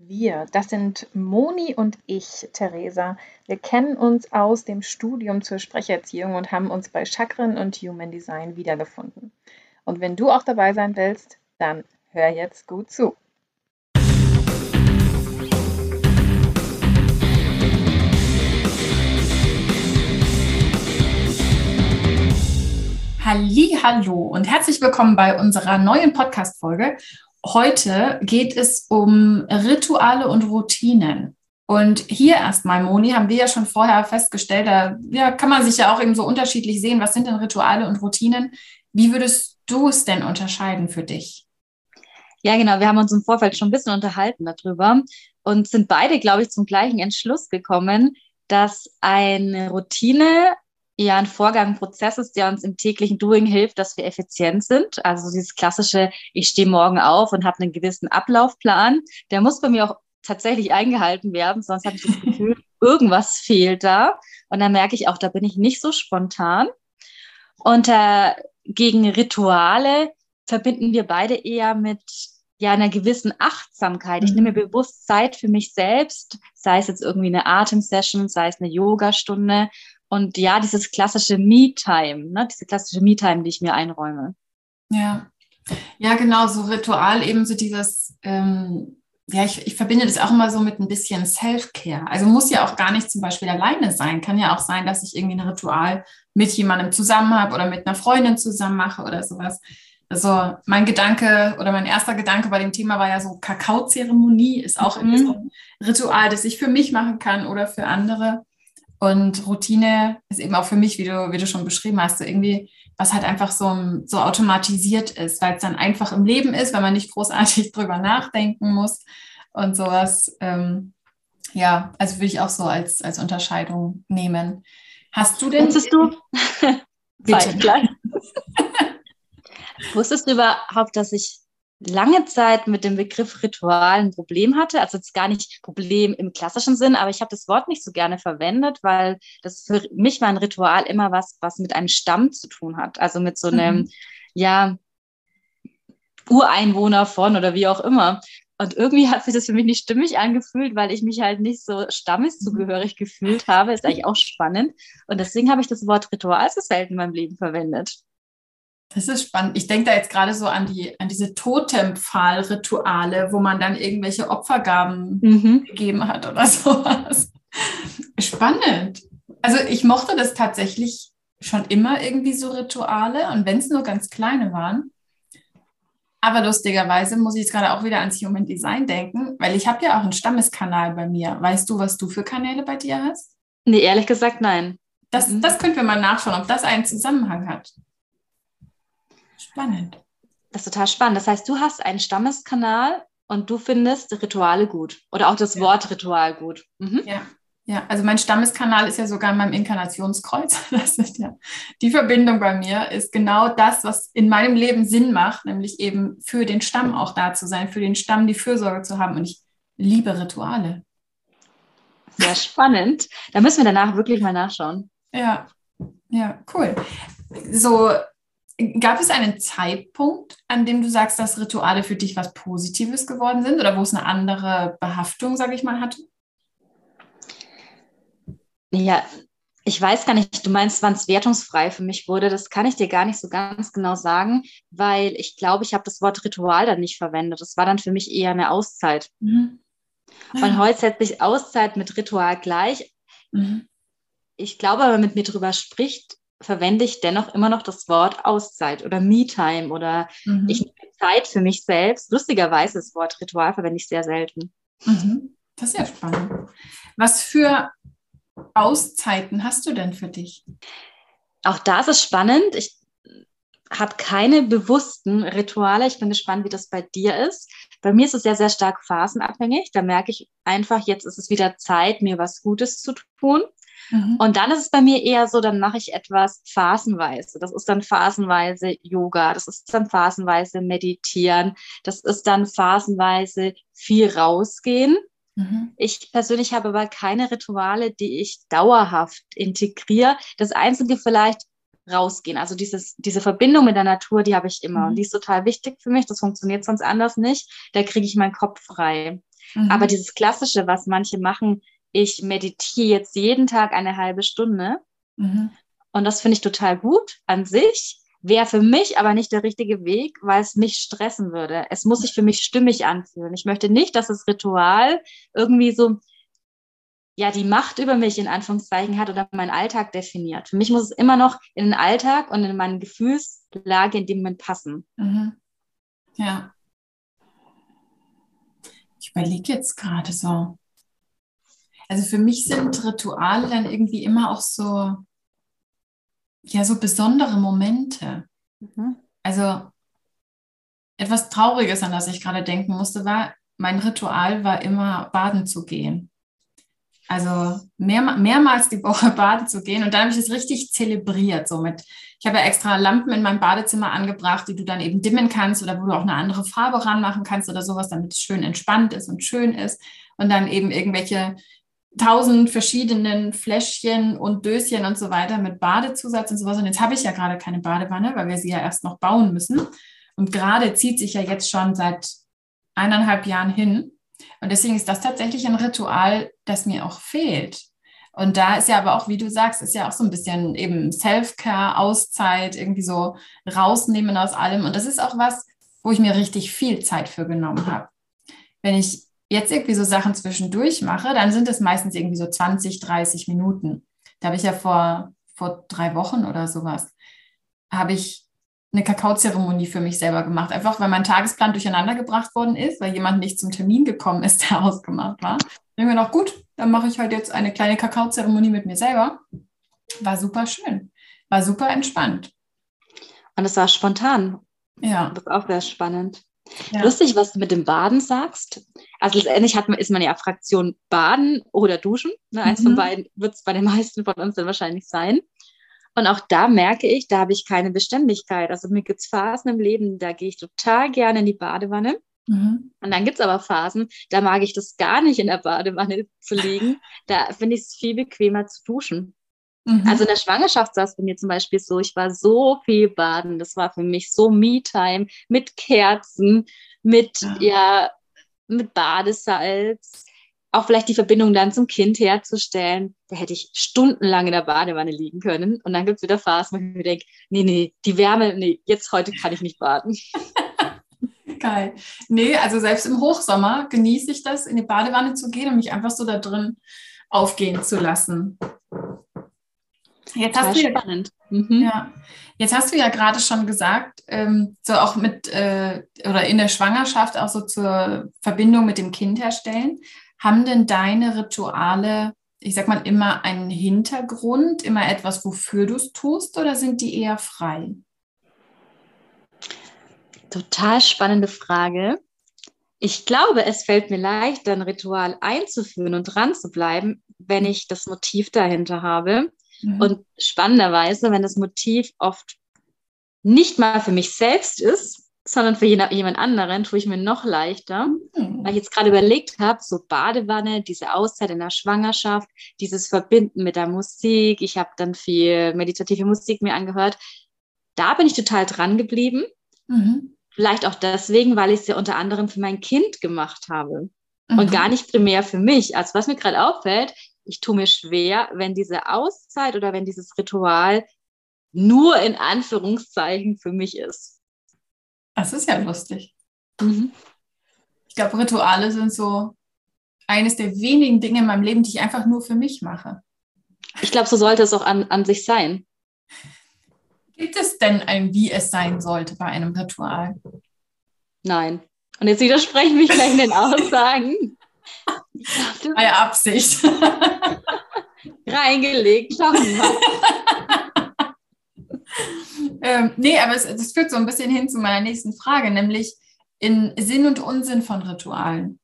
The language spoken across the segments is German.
Wir, das sind Moni und ich, Theresa. Wir kennen uns aus dem Studium zur Sprecherziehung und haben uns bei Chakren und Human Design wiedergefunden. Und wenn du auch dabei sein willst, dann hör jetzt gut zu. Hallo und herzlich willkommen bei unserer neuen Podcast Folge. Heute geht es um Rituale und Routinen. Und hier erstmal, Moni, haben wir ja schon vorher festgestellt, da ja, kann man sich ja auch eben so unterschiedlich sehen, was sind denn Rituale und Routinen? Wie würdest du es denn unterscheiden für dich? Ja, genau. Wir haben uns im Vorfeld schon ein bisschen unterhalten darüber und sind beide, glaube ich, zum gleichen Entschluss gekommen, dass eine Routine ja ein Vorgang, ein Prozess ist, der uns im täglichen Doing hilft, dass wir effizient sind. Also dieses klassische, ich stehe morgen auf und habe einen gewissen Ablaufplan, der muss bei mir auch tatsächlich eingehalten werden, sonst habe ich das Gefühl, irgendwas fehlt da. Und dann merke ich auch, da bin ich nicht so spontan. Und äh, gegen Rituale verbinden wir beide eher mit ja einer gewissen Achtsamkeit. Ich nehme mhm. bewusst Zeit für mich selbst, sei es jetzt irgendwie eine Atemsession, sei es eine Yogastunde und ja, dieses klassische Me-Time, ne? diese klassische Me-Time, die ich mir einräume. Ja, ja, genau, so Ritual, eben so dieses, ähm, ja, ich, ich verbinde das auch immer so mit ein bisschen Self-Care. Also muss ja auch gar nicht zum Beispiel alleine sein. Kann ja auch sein, dass ich irgendwie ein Ritual mit jemandem zusammen habe oder mit einer Freundin zusammen mache oder sowas. Also mein Gedanke oder mein erster Gedanke bei dem Thema war ja so Kakaozeremonie ist auch mhm. so ein Ritual, das ich für mich machen kann oder für andere. Und Routine ist eben auch für mich, wie du, wie du schon beschrieben hast, so irgendwie, was halt einfach so, so automatisiert ist, weil es dann einfach im Leben ist, weil man nicht großartig drüber nachdenken muss und sowas. Ähm, ja, also würde ich auch so als, als Unterscheidung nehmen. Hast du denn. Wusstest du? Bitte. Wusstest du überhaupt, dass ich lange Zeit mit dem Begriff Ritual ein Problem hatte. Also jetzt gar nicht Problem im klassischen Sinn, aber ich habe das Wort nicht so gerne verwendet, weil das für mich war ein Ritual immer was, was mit einem Stamm zu tun hat. Also mit so einem, mhm. ja, Ureinwohner von oder wie auch immer. Und irgendwie hat sich das für mich nicht stimmig angefühlt, weil ich mich halt nicht so stammeszugehörig gefühlt habe. Ist eigentlich auch spannend. Und deswegen habe ich das Wort Ritual so selten in meinem Leben verwendet. Das ist spannend. Ich denke da jetzt gerade so an, die, an diese Totempfahl-Rituale, wo man dann irgendwelche Opfergaben mhm. gegeben hat oder sowas. Spannend. Also ich mochte das tatsächlich schon immer irgendwie so Rituale und wenn es nur ganz kleine waren. Aber lustigerweise muss ich jetzt gerade auch wieder ans Human Design denken, weil ich habe ja auch einen Stammeskanal bei mir. Weißt du, was du für Kanäle bei dir hast? Nee, ehrlich gesagt, nein. Das, mhm. das können wir mal nachschauen, ob das einen Zusammenhang hat. Spannend. Das ist total spannend. Das heißt, du hast einen Stammeskanal und du findest Rituale gut oder auch das ja. Wort Ritual gut. Mhm. Ja. Ja, also mein Stammeskanal ist ja sogar in meinem Inkarnationskreuz. Das ist ja die Verbindung bei mir ist genau das, was in meinem Leben Sinn macht, nämlich eben für den Stamm auch da zu sein, für den Stamm die Fürsorge zu haben. Und ich liebe Rituale. Sehr spannend. Da müssen wir danach wirklich mal nachschauen. Ja, ja, cool. So Gab es einen Zeitpunkt, an dem du sagst, dass Rituale für dich was Positives geworden sind oder wo es eine andere Behaftung, sage ich mal, hatte? Ja, ich weiß gar nicht, du meinst, wann es wertungsfrei für mich wurde. Das kann ich dir gar nicht so ganz genau sagen, weil ich glaube, ich habe das Wort Ritual dann nicht verwendet. Das war dann für mich eher eine Auszeit. Mhm. Und heute setze ich Auszeit mit Ritual gleich. Mhm. Ich glaube, wenn man mit mir darüber spricht, verwende ich dennoch immer noch das Wort Auszeit oder Me-Time oder mhm. ich nehme Zeit für mich selbst. Lustigerweise das Wort Ritual verwende ich sehr selten. Mhm. Das ist ja spannend. Was für Auszeiten hast du denn für dich? Auch da ist es spannend. Ich habe keine bewussten Rituale. Ich bin gespannt, wie das bei dir ist. Bei mir ist es sehr, sehr stark phasenabhängig. Da merke ich einfach, jetzt ist es wieder Zeit, mir was Gutes zu tun. Mhm. Und dann ist es bei mir eher so, dann mache ich etwas phasenweise. Das ist dann phasenweise Yoga, das ist dann phasenweise Meditieren, das ist dann phasenweise viel rausgehen. Mhm. Ich persönlich habe aber keine Rituale, die ich dauerhaft integriere. Das Einzige vielleicht rausgehen. Also dieses, diese Verbindung mit der Natur, die habe ich immer. Mhm. Und die ist total wichtig für mich. Das funktioniert sonst anders nicht. Da kriege ich meinen Kopf frei. Mhm. Aber dieses Klassische, was manche machen, ich meditiere jetzt jeden Tag eine halbe Stunde. Mhm. Und das finde ich total gut an sich. Wäre für mich aber nicht der richtige Weg, weil es mich stressen würde. Es muss sich für mich stimmig anfühlen. Ich möchte nicht, dass das Ritual irgendwie so, ja, die Macht über mich in Anführungszeichen hat oder meinen Alltag definiert. Für mich muss es immer noch in den Alltag und in meine Gefühlslage in dem Moment passen. Mhm. Ja. Ich überlege jetzt gerade so. Also für mich sind Rituale dann irgendwie immer auch so, ja, so besondere Momente. Mhm. Also etwas Trauriges, an das ich gerade denken musste, war, mein Ritual war immer baden zu gehen. Also mehr, mehrmals die Woche baden zu gehen. Und dann habe ich es richtig zelebriert. So mit, ich habe ja extra Lampen in meinem Badezimmer angebracht, die du dann eben dimmen kannst oder wo du auch eine andere Farbe ranmachen kannst oder sowas, damit es schön entspannt ist und schön ist. Und dann eben irgendwelche tausend verschiedenen Fläschchen und Döschen und so weiter mit Badezusatz und sowas. Und jetzt habe ich ja gerade keine Badewanne, weil wir sie ja erst noch bauen müssen. Und gerade zieht sich ja jetzt schon seit eineinhalb Jahren hin. Und deswegen ist das tatsächlich ein Ritual, das mir auch fehlt. Und da ist ja aber auch, wie du sagst, ist ja auch so ein bisschen eben Self-Care, Auszeit, irgendwie so rausnehmen aus allem. Und das ist auch was, wo ich mir richtig viel Zeit für genommen habe. Wenn ich jetzt irgendwie so Sachen zwischendurch mache, dann sind es meistens irgendwie so 20, 30 Minuten. Da habe ich ja vor, vor drei Wochen oder sowas, habe ich eine Kakaozeremonie für mich selber gemacht. Einfach, weil mein Tagesplan durcheinander gebracht worden ist, weil jemand nicht zum Termin gekommen ist, der ausgemacht war. Ich mir noch, gut, dann mache ich heute jetzt eine kleine Kakaozeremonie mit mir selber. War super schön. War super entspannt. Und es war spontan. Ja. Das ist auch sehr spannend. Ja. Lustig, was du mit dem Baden sagst. Also letztendlich hat man, ist man ja Fraktion Baden oder Duschen. Ne? Eins mhm. von beiden wird es bei den meisten von uns dann wahrscheinlich sein. Und auch da merke ich, da habe ich keine Beständigkeit. Also mir gibt es Phasen im Leben, da gehe ich total gerne in die Badewanne. Mhm. Und dann gibt es aber Phasen, da mag ich das gar nicht in der Badewanne zu liegen. Da finde ich es viel bequemer zu duschen. Mhm. Also in der Schwangerschaft saß bei mir zum Beispiel so, ich war so viel baden. Das war für mich so Me-Time mit Kerzen, mit, ja. ja, mit Badesalz. Auch vielleicht die Verbindung dann zum Kind herzustellen. Da hätte ich stundenlang in der Badewanne liegen können. Und dann gibt es wieder Phasen, wo ich mir denke, nee, nee, die Wärme, nee, jetzt heute kann ich nicht baden. Geil. Nee, also selbst im Hochsommer genieße ich das, in die Badewanne zu gehen und mich einfach so da drin aufgehen zu lassen. Jetzt hast du ja, mhm. ja, jetzt hast du ja gerade schon gesagt, ähm, so auch mit äh, oder in der Schwangerschaft auch so zur Verbindung mit dem Kind herstellen. Haben denn deine Rituale, ich sag mal, immer einen Hintergrund, immer etwas, wofür du es tust, oder sind die eher frei? Total spannende Frage. Ich glaube, es fällt mir leicht, ein Ritual einzuführen und dran zu bleiben, wenn ich das Motiv dahinter habe. Mhm. Und spannenderweise, wenn das Motiv oft nicht mal für mich selbst ist, sondern für jemand anderen, tue ich mir noch leichter, mhm. weil ich jetzt gerade überlegt habe, so Badewanne, diese Auszeit in der Schwangerschaft, dieses Verbinden mit der Musik, ich habe dann viel meditative Musik mir angehört, da bin ich total dran geblieben. Mhm. Vielleicht auch deswegen, weil ich es ja unter anderem für mein Kind gemacht habe mhm. und gar nicht primär für mich. Also was mir gerade auffällt, ich tue mir schwer, wenn diese Auszeit oder wenn dieses Ritual nur in Anführungszeichen für mich ist. Das ist ja lustig. Mhm. Ich glaube, Rituale sind so eines der wenigen Dinge in meinem Leben, die ich einfach nur für mich mache. Ich glaube, so sollte es auch an, an sich sein. Gibt es denn ein, wie es sein sollte bei einem Ritual? Nein. Und jetzt widerspreche ich mich gleich in den Aussagen. Bei Absicht. Reingelegt, schauen wir ähm, nee, aber es, das führt so ein bisschen hin zu meiner nächsten Frage, nämlich in Sinn und Unsinn von Ritualen.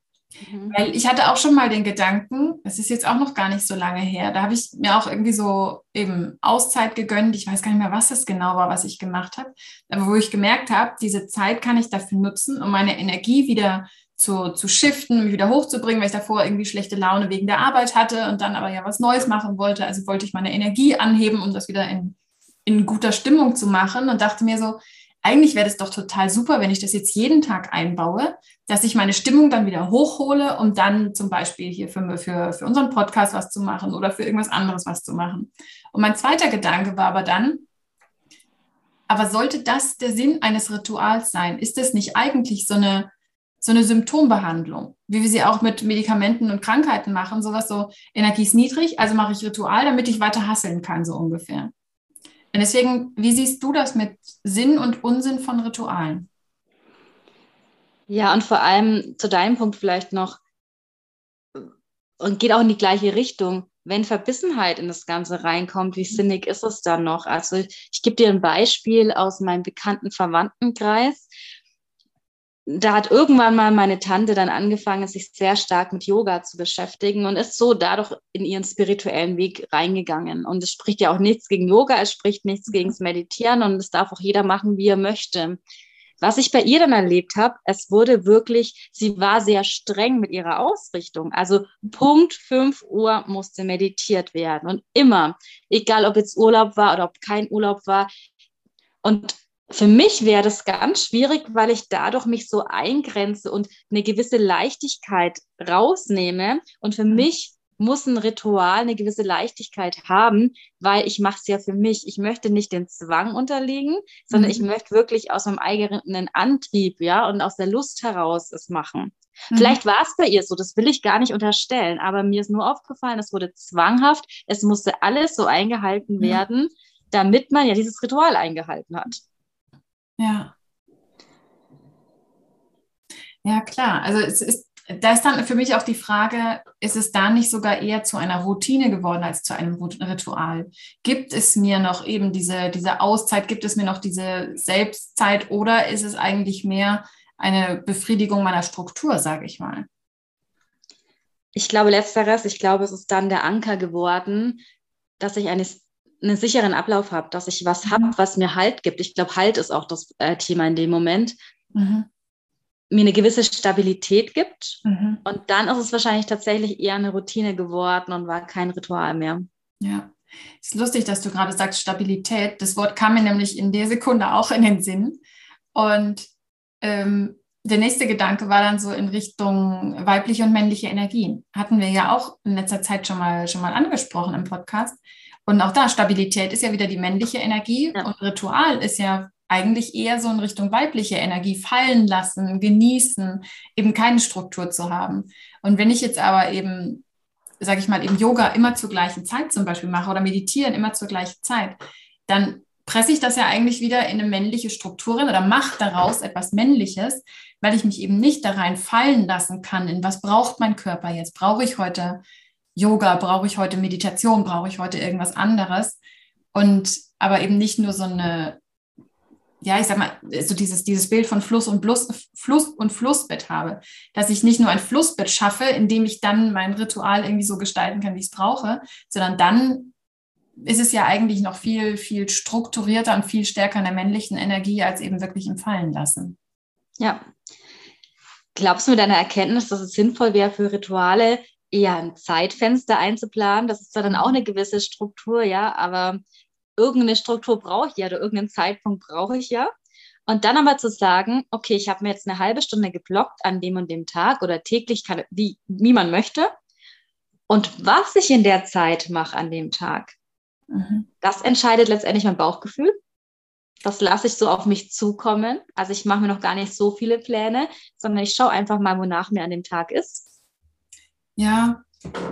Mhm. Weil ich hatte auch schon mal den Gedanken, das ist jetzt auch noch gar nicht so lange her, da habe ich mir auch irgendwie so eben Auszeit gegönnt. Ich weiß gar nicht mehr, was das genau war, was ich gemacht habe. Aber wo ich gemerkt habe, diese Zeit kann ich dafür nutzen, um meine Energie wieder zu, zu shiften, mich wieder hochzubringen, weil ich davor irgendwie schlechte Laune wegen der Arbeit hatte und dann aber ja was Neues machen wollte. Also wollte ich meine Energie anheben, um das wieder in, in guter Stimmung zu machen und dachte mir so, eigentlich wäre das doch total super, wenn ich das jetzt jeden Tag einbaue, dass ich meine Stimmung dann wieder hochhole, um dann zum Beispiel hier für, für, für unseren Podcast was zu machen oder für irgendwas anderes was zu machen. Und mein zweiter Gedanke war aber dann, aber sollte das der Sinn eines Rituals sein? Ist das nicht eigentlich so eine, so eine Symptombehandlung, wie wir sie auch mit Medikamenten und Krankheiten machen? Sowas so, Energie ist niedrig, also mache ich Ritual, damit ich weiter hasseln kann, so ungefähr. Und deswegen, wie siehst du das mit Sinn und Unsinn von Ritualen? Ja, und vor allem zu deinem Punkt vielleicht noch, und geht auch in die gleiche Richtung. Wenn Verbissenheit in das Ganze reinkommt, wie sinnig ist es dann noch? Also ich, ich gebe dir ein Beispiel aus meinem bekannten Verwandtenkreis da hat irgendwann mal meine Tante dann angefangen, sich sehr stark mit Yoga zu beschäftigen und ist so dadurch in ihren spirituellen Weg reingegangen. Und es spricht ja auch nichts gegen Yoga, es spricht nichts gegen das Meditieren und es darf auch jeder machen, wie er möchte. Was ich bei ihr dann erlebt habe, es wurde wirklich, sie war sehr streng mit ihrer Ausrichtung. Also Punkt 5 Uhr musste meditiert werden und immer, egal ob jetzt Urlaub war oder ob kein Urlaub war. Und für mich wäre das ganz schwierig, weil ich dadurch mich so eingrenze und eine gewisse Leichtigkeit rausnehme. Und für mhm. mich muss ein Ritual eine gewisse Leichtigkeit haben, weil ich mache es ja für mich. Ich möchte nicht den Zwang unterliegen, sondern mhm. ich möchte wirklich aus meinem eigenen Antrieb, ja, und aus der Lust heraus es machen. Mhm. Vielleicht war es bei ihr so, das will ich gar nicht unterstellen, aber mir ist nur aufgefallen, es wurde zwanghaft, es musste alles so eingehalten mhm. werden, damit man ja dieses Ritual eingehalten hat. Ja. Ja, klar. Also es ist, da ist dann für mich auch die Frage, ist es da nicht sogar eher zu einer Routine geworden als zu einem Ritual? Gibt es mir noch eben diese, diese Auszeit, gibt es mir noch diese Selbstzeit oder ist es eigentlich mehr eine Befriedigung meiner Struktur, sage ich mal? Ich glaube letzteres, ich glaube, es ist dann der Anker geworden, dass ich eine einen sicheren Ablauf habe, dass ich was mhm. habe, was mir Halt gibt. Ich glaube, Halt ist auch das äh, Thema in dem Moment. Mhm. Mir eine gewisse Stabilität gibt. Mhm. Und dann ist es wahrscheinlich tatsächlich eher eine Routine geworden und war kein Ritual mehr. Ja. Es ist lustig, dass du gerade sagst Stabilität. Das Wort kam mir nämlich in der Sekunde auch in den Sinn. Und ähm, der nächste Gedanke war dann so in Richtung weibliche und männliche Energien. Hatten wir ja auch in letzter Zeit schon mal, schon mal angesprochen im Podcast. Und auch da, Stabilität ist ja wieder die männliche Energie ja. und Ritual ist ja eigentlich eher so in Richtung weibliche Energie fallen lassen, genießen, eben keine Struktur zu haben. Und wenn ich jetzt aber eben, sage ich mal, eben Yoga immer zur gleichen Zeit zum Beispiel mache oder meditieren immer zur gleichen Zeit, dann presse ich das ja eigentlich wieder in eine männliche Struktur oder mache daraus etwas Männliches, weil ich mich eben nicht da rein fallen lassen kann, in was braucht mein Körper jetzt? Brauche ich heute Yoga, brauche ich heute Meditation, brauche ich heute irgendwas anderes. Und aber eben nicht nur so eine, ja, ich sag mal, so dieses, dieses Bild von Fluss und Fluss, Fluss und Flussbett habe, dass ich nicht nur ein Flussbett schaffe, in dem ich dann mein Ritual irgendwie so gestalten kann, wie ich es brauche, sondern dann ist es ja eigentlich noch viel, viel strukturierter und viel stärker in der männlichen Energie als eben wirklich im Fallen lassen. Ja. Glaubst du mit deiner Erkenntnis, dass es sinnvoll wäre für Rituale, eher ein Zeitfenster einzuplanen. Das ist zwar dann auch eine gewisse Struktur, ja, aber irgendeine Struktur brauche ich ja oder irgendeinen Zeitpunkt brauche ich ja. Und dann aber zu sagen, okay, ich habe mir jetzt eine halbe Stunde geblockt an dem und dem Tag oder täglich, kann, wie, wie man möchte. Und was ich in der Zeit mache an dem Tag, mhm. das entscheidet letztendlich mein Bauchgefühl. Das lasse ich so auf mich zukommen. Also ich mache mir noch gar nicht so viele Pläne, sondern ich schaue einfach mal, wonach mir an dem Tag ist. Ja,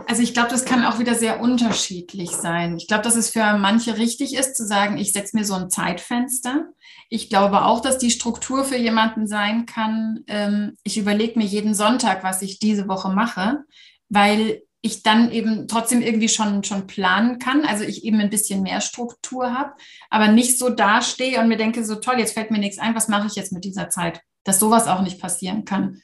also ich glaube, das kann auch wieder sehr unterschiedlich sein. Ich glaube, dass es für manche richtig ist, zu sagen, ich setze mir so ein Zeitfenster. Ich glaube auch, dass die Struktur für jemanden sein kann, ähm, ich überlege mir jeden Sonntag, was ich diese Woche mache, weil ich dann eben trotzdem irgendwie schon, schon planen kann. Also ich eben ein bisschen mehr Struktur habe, aber nicht so dastehe und mir denke, so toll, jetzt fällt mir nichts ein, was mache ich jetzt mit dieser Zeit? Dass sowas auch nicht passieren kann.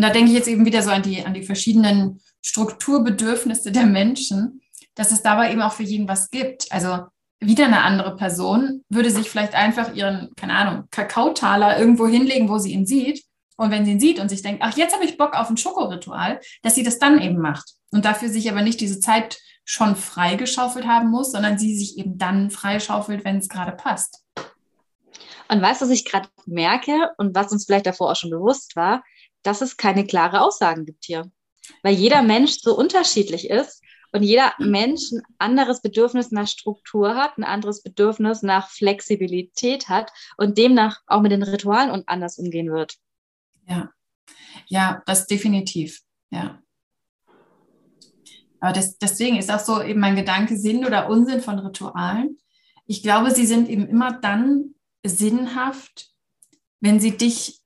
Und da denke ich jetzt eben wieder so an die, an die verschiedenen Strukturbedürfnisse der Menschen, dass es dabei eben auch für jeden was gibt. Also wieder eine andere Person würde sich vielleicht einfach ihren, keine Ahnung, Kakaotaler irgendwo hinlegen, wo sie ihn sieht und wenn sie ihn sieht und sich denkt, ach, jetzt habe ich Bock auf ein Schokoritual, dass sie das dann eben macht. Und dafür sich aber nicht diese Zeit schon freigeschaufelt haben muss, sondern sie sich eben dann freischaufelt, wenn es gerade passt. Und weißt du, was ich gerade merke und was uns vielleicht davor auch schon bewusst war, dass es keine klare Aussagen gibt hier. Weil jeder Mensch so unterschiedlich ist und jeder Mensch ein anderes Bedürfnis nach Struktur hat, ein anderes Bedürfnis nach Flexibilität hat und demnach auch mit den Ritualen und anders umgehen wird. Ja, ja, das definitiv, ja. Aber das, deswegen ist auch so eben mein Gedanke Sinn oder Unsinn von Ritualen. Ich glaube, sie sind eben immer dann sinnhaft, wenn sie dich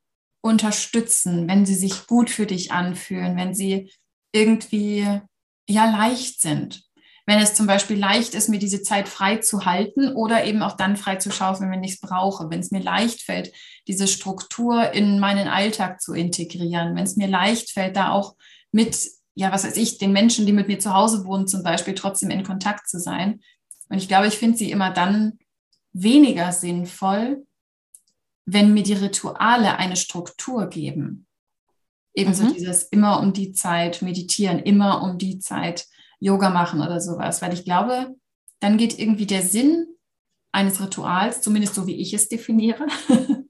unterstützen, wenn sie sich gut für dich anfühlen, wenn sie irgendwie ja leicht sind. Wenn es zum Beispiel leicht ist, mir diese Zeit frei zu halten oder eben auch dann frei zu schaufeln, wenn ich es brauche, wenn es mir leicht fällt, diese Struktur in meinen Alltag zu integrieren, wenn es mir leicht fällt, da auch mit, ja, was weiß ich, den Menschen, die mit mir zu Hause wohnen, zum Beispiel trotzdem in Kontakt zu sein. Und ich glaube, ich finde sie immer dann weniger sinnvoll, wenn mir die Rituale eine Struktur geben. Ebenso mhm. dieses immer um die Zeit meditieren, immer um die Zeit Yoga machen oder sowas, weil ich glaube, dann geht irgendwie der Sinn eines Rituals, zumindest so wie ich es definiere,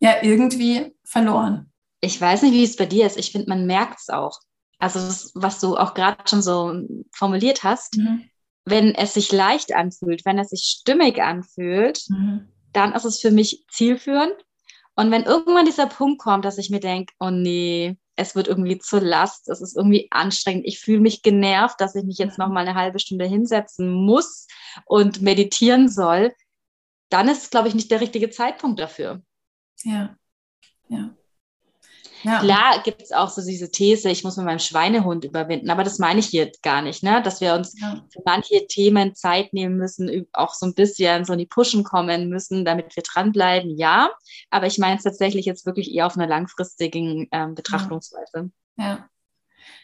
ja irgendwie verloren. Ich weiß nicht, wie es bei dir ist. Ich finde, man merkt es auch. Also was du auch gerade schon so formuliert hast, mhm. wenn es sich leicht anfühlt, wenn es sich stimmig anfühlt, mhm. Dann ist es für mich zielführend. Und wenn irgendwann dieser Punkt kommt, dass ich mir denke, oh nee, es wird irgendwie zur Last, es ist irgendwie anstrengend, ich fühle mich genervt, dass ich mich jetzt noch mal eine halbe Stunde hinsetzen muss und meditieren soll, dann ist es, glaube ich, nicht der richtige Zeitpunkt dafür. Ja, ja. Ja. Klar gibt es auch so diese These, ich muss mit meinem Schweinehund überwinden, aber das meine ich hier gar nicht, ne? dass wir uns ja. für manche Themen Zeit nehmen müssen, auch so ein bisschen so in die Pushen kommen müssen, damit wir dranbleiben, ja, aber ich meine es tatsächlich jetzt wirklich eher auf einer langfristigen ähm, Betrachtungsweise. Ja.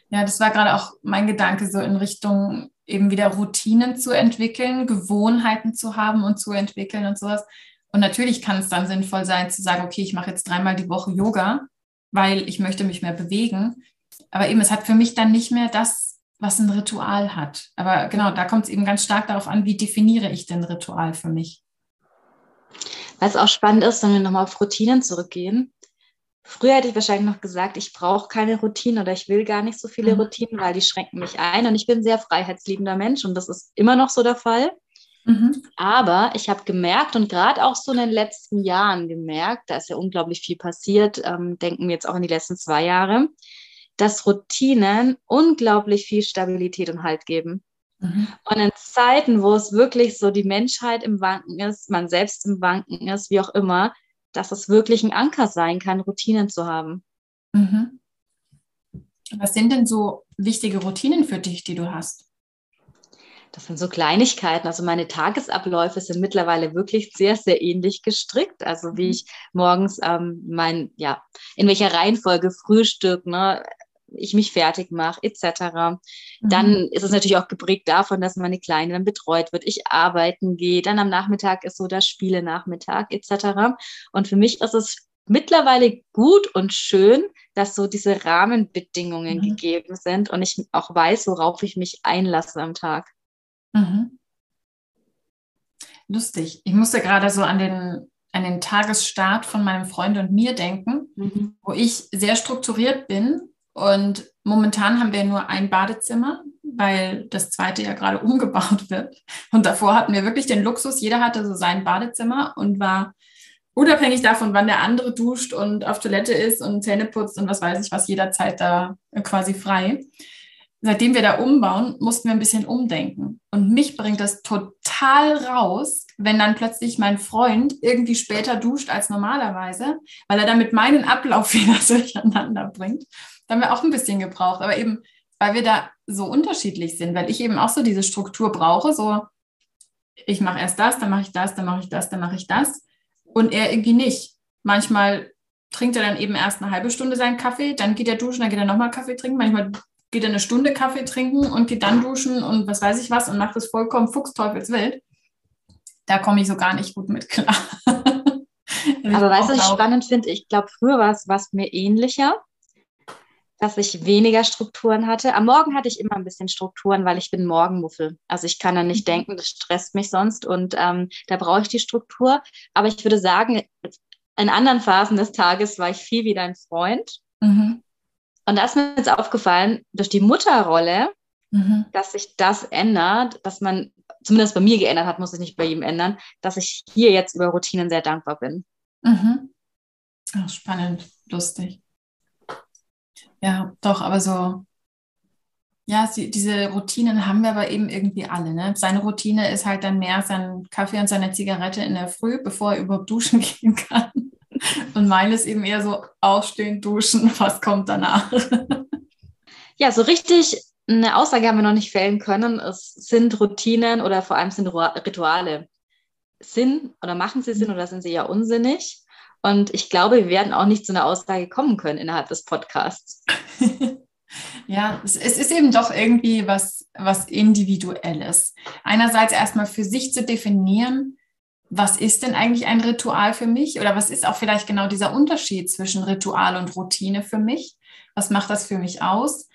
ja, das war gerade auch mein Gedanke, so in Richtung eben wieder Routinen zu entwickeln, Gewohnheiten zu haben und zu entwickeln und sowas. Und natürlich kann es dann sinnvoll sein zu sagen, okay, ich mache jetzt dreimal die Woche Yoga weil ich möchte mich mehr bewegen. Aber eben, es hat für mich dann nicht mehr das, was ein Ritual hat. Aber genau, da kommt es eben ganz stark darauf an, wie definiere ich denn Ritual für mich. Was auch spannend ist, wenn wir nochmal auf Routinen zurückgehen. Früher hätte ich wahrscheinlich noch gesagt, ich brauche keine Routinen oder ich will gar nicht so viele mhm. Routinen, weil die schränken mich ein. Und ich bin ein sehr freiheitsliebender Mensch und das ist immer noch so der Fall. Mhm. Aber ich habe gemerkt und gerade auch so in den letzten Jahren gemerkt, da ist ja unglaublich viel passiert, ähm, denken wir jetzt auch in die letzten zwei Jahre, dass Routinen unglaublich viel Stabilität und Halt geben. Mhm. Und in Zeiten, wo es wirklich so die Menschheit im Wanken ist, man selbst im Wanken ist, wie auch immer, dass es wirklich ein Anker sein kann, Routinen zu haben. Mhm. Was sind denn so wichtige Routinen für dich, die du hast? Das sind so Kleinigkeiten. Also meine Tagesabläufe sind mittlerweile wirklich sehr, sehr ähnlich gestrickt. Also wie mhm. ich morgens ähm, mein, ja, in welcher Reihenfolge Frühstück, ne, ich mich fertig mache, etc. Mhm. Dann ist es natürlich auch geprägt davon, dass meine Kleine dann betreut wird, ich arbeiten gehe, dann am Nachmittag ist so der Spiele-Nachmittag, etc. Und für mich ist es mittlerweile gut und schön, dass so diese Rahmenbedingungen mhm. gegeben sind und ich auch weiß, worauf ich mich einlasse am Tag. Mhm. Lustig. Ich musste gerade so an den, an den Tagesstart von meinem Freund und mir denken, mhm. wo ich sehr strukturiert bin. Und momentan haben wir nur ein Badezimmer, weil das zweite ja gerade umgebaut wird. Und davor hatten wir wirklich den Luxus, jeder hatte so sein Badezimmer und war unabhängig davon, wann der andere duscht und auf Toilette ist und Zähne putzt und was weiß ich was, jederzeit da quasi frei seitdem wir da umbauen, mussten wir ein bisschen umdenken. Und mich bringt das total raus, wenn dann plötzlich mein Freund irgendwie später duscht als normalerweise, weil er damit meinen Ablauf wieder durcheinander bringt. Da haben wir auch ein bisschen gebraucht. Aber eben, weil wir da so unterschiedlich sind, weil ich eben auch so diese Struktur brauche, so ich mache erst das, dann mache ich das, dann mache ich das, dann mache ich das und er irgendwie nicht. Manchmal trinkt er dann eben erst eine halbe Stunde seinen Kaffee, dann geht er duschen, dann geht er nochmal Kaffee trinken, manchmal geht eine Stunde Kaffee trinken und geht dann duschen und was weiß ich was und macht das vollkommen fuchsteufelswild. Da komme ich so gar nicht gut mit klar. Aber weißt du, was ich spannend finde? Ich glaube, früher war es mir ähnlicher, dass ich weniger Strukturen hatte. Am Morgen hatte ich immer ein bisschen Strukturen, weil ich bin Morgenmuffel. Also ich kann da nicht mhm. denken, das stresst mich sonst und ähm, da brauche ich die Struktur. Aber ich würde sagen, in anderen Phasen des Tages war ich viel wie dein Freund. Mhm. Und da ist mir jetzt aufgefallen, durch die Mutterrolle, mhm. dass sich das ändert, dass man, zumindest bei mir geändert hat, muss ich nicht bei ihm ändern, dass ich hier jetzt über Routinen sehr dankbar bin. Mhm. Oh, spannend, lustig. Ja, doch, aber so, ja, sie, diese Routinen haben wir aber eben irgendwie alle. Ne? Seine Routine ist halt dann mehr sein Kaffee und seine Zigarette in der Früh, bevor er überhaupt duschen gehen kann. Und meine ist eben eher so aufstehen, duschen, was kommt danach. Ja, so richtig eine Aussage haben wir noch nicht fällen können. Es sind Routinen oder vor allem sind Rituale. Sinn oder machen sie Sinn oder sind sie ja unsinnig? Und ich glaube, wir werden auch nicht zu einer Aussage kommen können innerhalb des Podcasts. ja, es, es, ist eben doch irgendwie was, was Individuelles. Einerseits erstmal für sich zu definieren, was ist denn eigentlich ein Ritual für mich? Oder was ist auch vielleicht genau dieser Unterschied zwischen Ritual und Routine für mich? Was macht das für mich aus?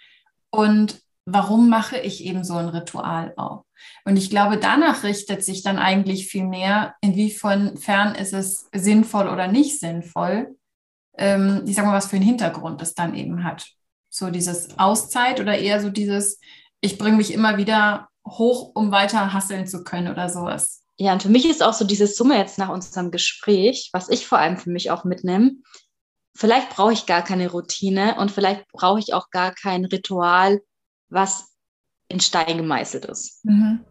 Und warum mache ich eben so ein Ritual auch? Und ich glaube, danach richtet sich dann eigentlich viel mehr, inwiefern ist es sinnvoll oder nicht sinnvoll. Ähm, ich sage mal, was für einen Hintergrund es dann eben hat. So dieses Auszeit oder eher so dieses, ich bringe mich immer wieder hoch, um weiter hasseln zu können oder sowas. Ja, und für mich ist auch so diese Summe jetzt nach unserem Gespräch, was ich vor allem für mich auch mitnehme. Vielleicht brauche ich gar keine Routine und vielleicht brauche ich auch gar kein Ritual, was in Stein gemeißelt ist. Mhm.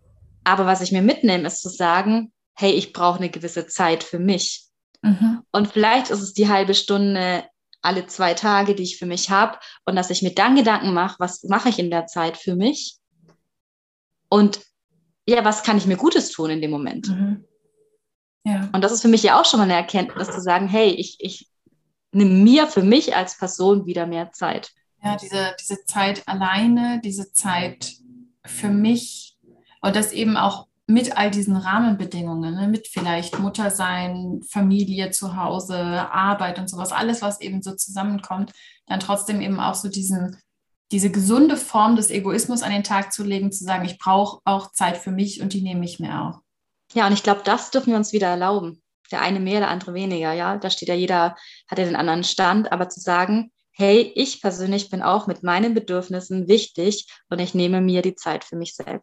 Aber was ich mir mitnehme, ist zu sagen, hey, ich brauche eine gewisse Zeit für mich. Mhm. Und vielleicht ist es die halbe Stunde alle zwei Tage, die ich für mich habe und dass ich mir dann Gedanken mache, was mache ich in der Zeit für mich? Und ja, was kann ich mir Gutes tun in dem Moment? Mhm. Ja. Und das ist für mich ja auch schon mal eine Erkenntnis zu sagen, hey, ich, ich nehme mir für mich als Person wieder mehr Zeit. Ja, diese, diese Zeit alleine, diese Zeit für mich und das eben auch mit all diesen Rahmenbedingungen, ne, mit vielleicht Mutter sein, Familie zu Hause, Arbeit und sowas, alles, was eben so zusammenkommt, dann trotzdem eben auch so diesen diese gesunde Form des Egoismus an den Tag zu legen, zu sagen, ich brauche auch Zeit für mich und die nehme ich mir auch. Ja, und ich glaube, das dürfen wir uns wieder erlauben. Der eine mehr, der andere weniger, ja. Da steht ja jeder, hat ja den anderen Stand, aber zu sagen, hey, ich persönlich bin auch mit meinen Bedürfnissen wichtig und ich nehme mir die Zeit für mich selbst.